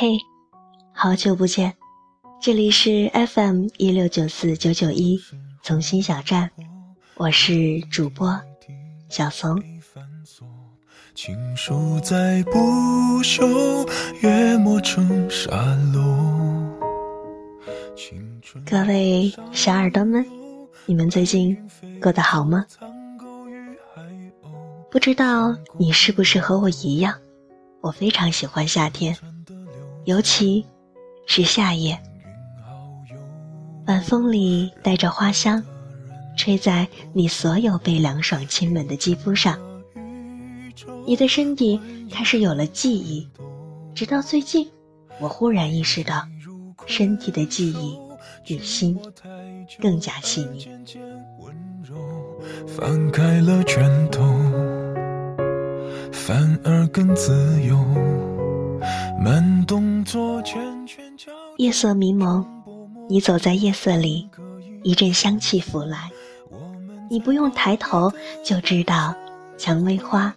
嘿，好久不见，这里是 FM 一六九四九九一从心小站，我是主播小冯。情书在不朽，约磨成沙漏。各位小耳朵们，你们最近过得好吗？不知道你是不是和我一样，我非常喜欢夏天，尤其是夏夜，晚风里带着花香，吹在你所有被凉爽亲吻的肌肤上，你的身体开始有了记忆，直到最近，我忽然意识到，身体的记忆比心更加细腻。翻开了卷头。反而更自由。慢动作夜色迷蒙，你走在夜色里，一阵香气拂来，你不用抬头就知道蔷薇花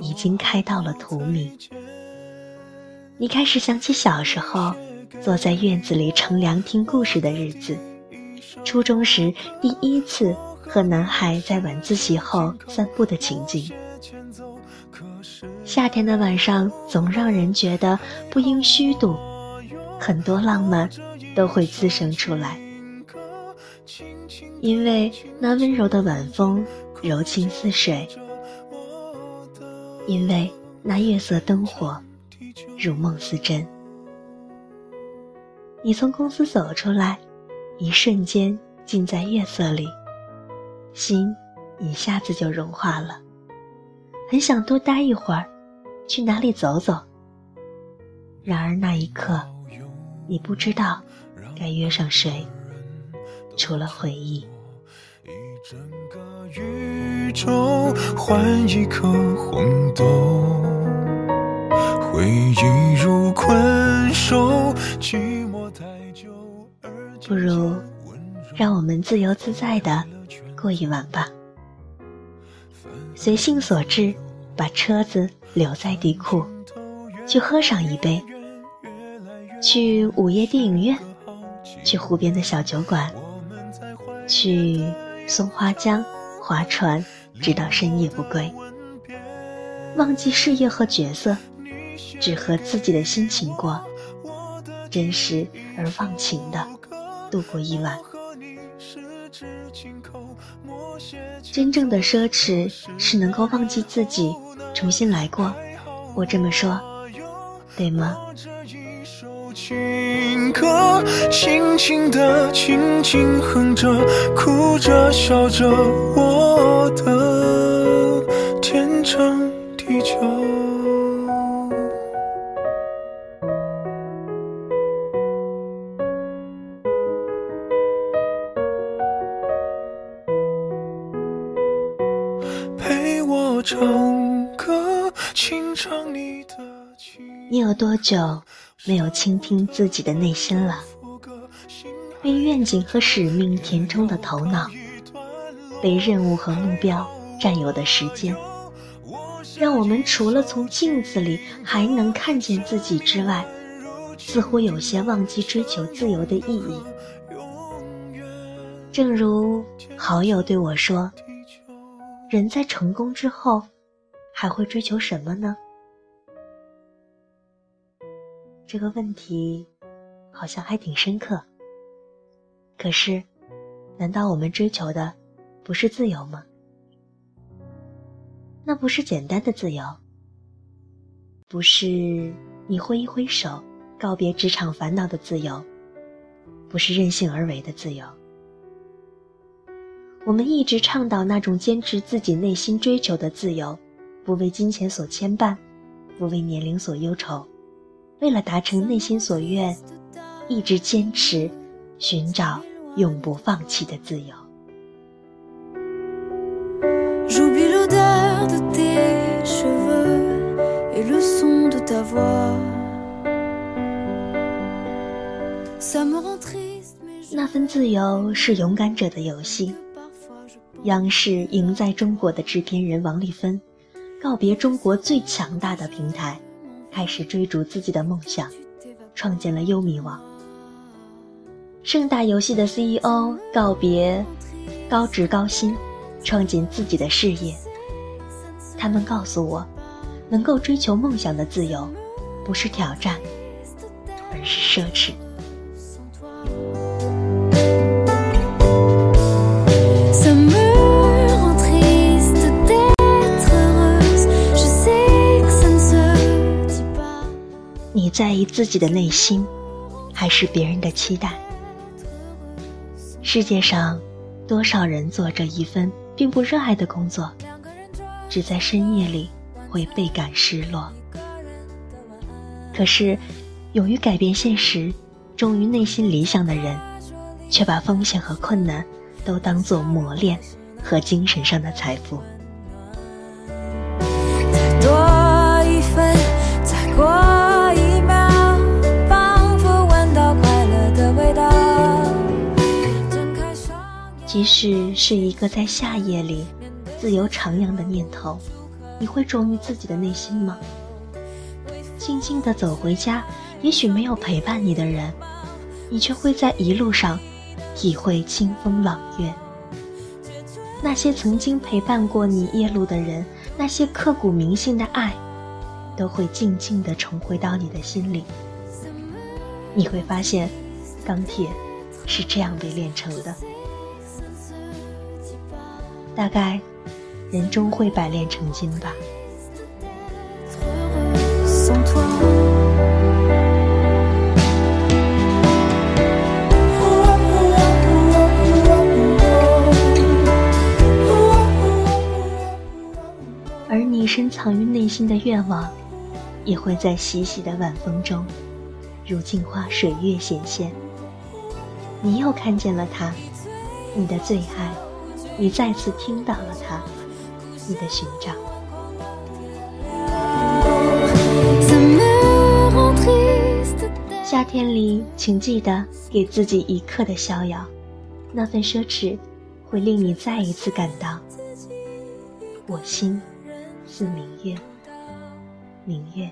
已经开到了荼蘼。你开始想起小时候坐在院子里乘凉听故事的日子，初中时第一次和男孩在晚自习后散步的情景。夏天的晚上总让人觉得不应虚度，很多浪漫都会滋生出来。因为那温柔的晚风柔情似水，因为那月色灯火如梦似真。你从公司走出来，一瞬间浸在月色里，心一下子就融化了。很想多待一会儿，去哪里走走。然而那一刻，你不知道该约上谁，除了回忆。不如，让我们自由自在的过一晚吧。随性所致，把车子留在地库，去喝上一杯，去午夜电影院，去湖边的小酒馆，去松花江划船，直到深夜不归。忘记事业和角色，只和自己的心情过，真实而忘情的度过一晚。真正的奢侈是能够忘记自己，重新来过。我这么说，对吗？轻轻的，轻轻哼着，哭着笑着，我的天长地久。唱歌，清唱你有多久没有倾听自己的内心了？被愿景和使命填充的头脑，被任务和目标占有的时间，让我们除了从镜子里还能看见自己之外，似乎有些忘记追求自由的意义。正如好友对我说。人在成功之后，还会追求什么呢？这个问题好像还挺深刻。可是，难道我们追求的不是自由吗？那不是简单的自由，不是你挥一挥手告别职场烦恼的自由，不是任性而为的自由。我们一直倡导那种坚持自己内心追求的自由，不为金钱所牵绊，不为年龄所忧愁，为了达成内心所愿，一直坚持，寻找永不放弃的自由。那份自由是勇敢者的游戏。央视《赢在中国》的制片人王丽芬，告别中国最强大的平台，开始追逐自己的梦想，创建了优米网。盛大游戏的 CEO 告别高职高薪，创建自己的事业。他们告诉我，能够追求梦想的自由，不是挑战，而是奢侈。在意自己的内心，还是别人的期待？世界上，多少人做着一份并不热爱的工作，只在深夜里会倍感失落。可是，勇于改变现实、忠于内心理想的人，却把风险和困难都当作磨练和精神上的财富。即使是一个在夏夜里自由徜徉的念头，你会忠于自己的内心吗？静静的走回家，也许没有陪伴你的人，你却会在一路上体会清风朗月。那些曾经陪伴过你夜路的人，那些刻骨铭心的爱，都会静静的重回到你的心里。你会发现，钢铁是这样被炼成的。大概，人终会百炼成金吧。而你深藏于内心的愿望，也会在习习的晚风中，如镜花水月显现。你又看见了他，你的最爱。你再次听到了他，你的寻找。夏天里，请记得给自己一刻的逍遥，那份奢侈会令你再一次感到，我心似明月，明月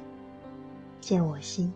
见我心。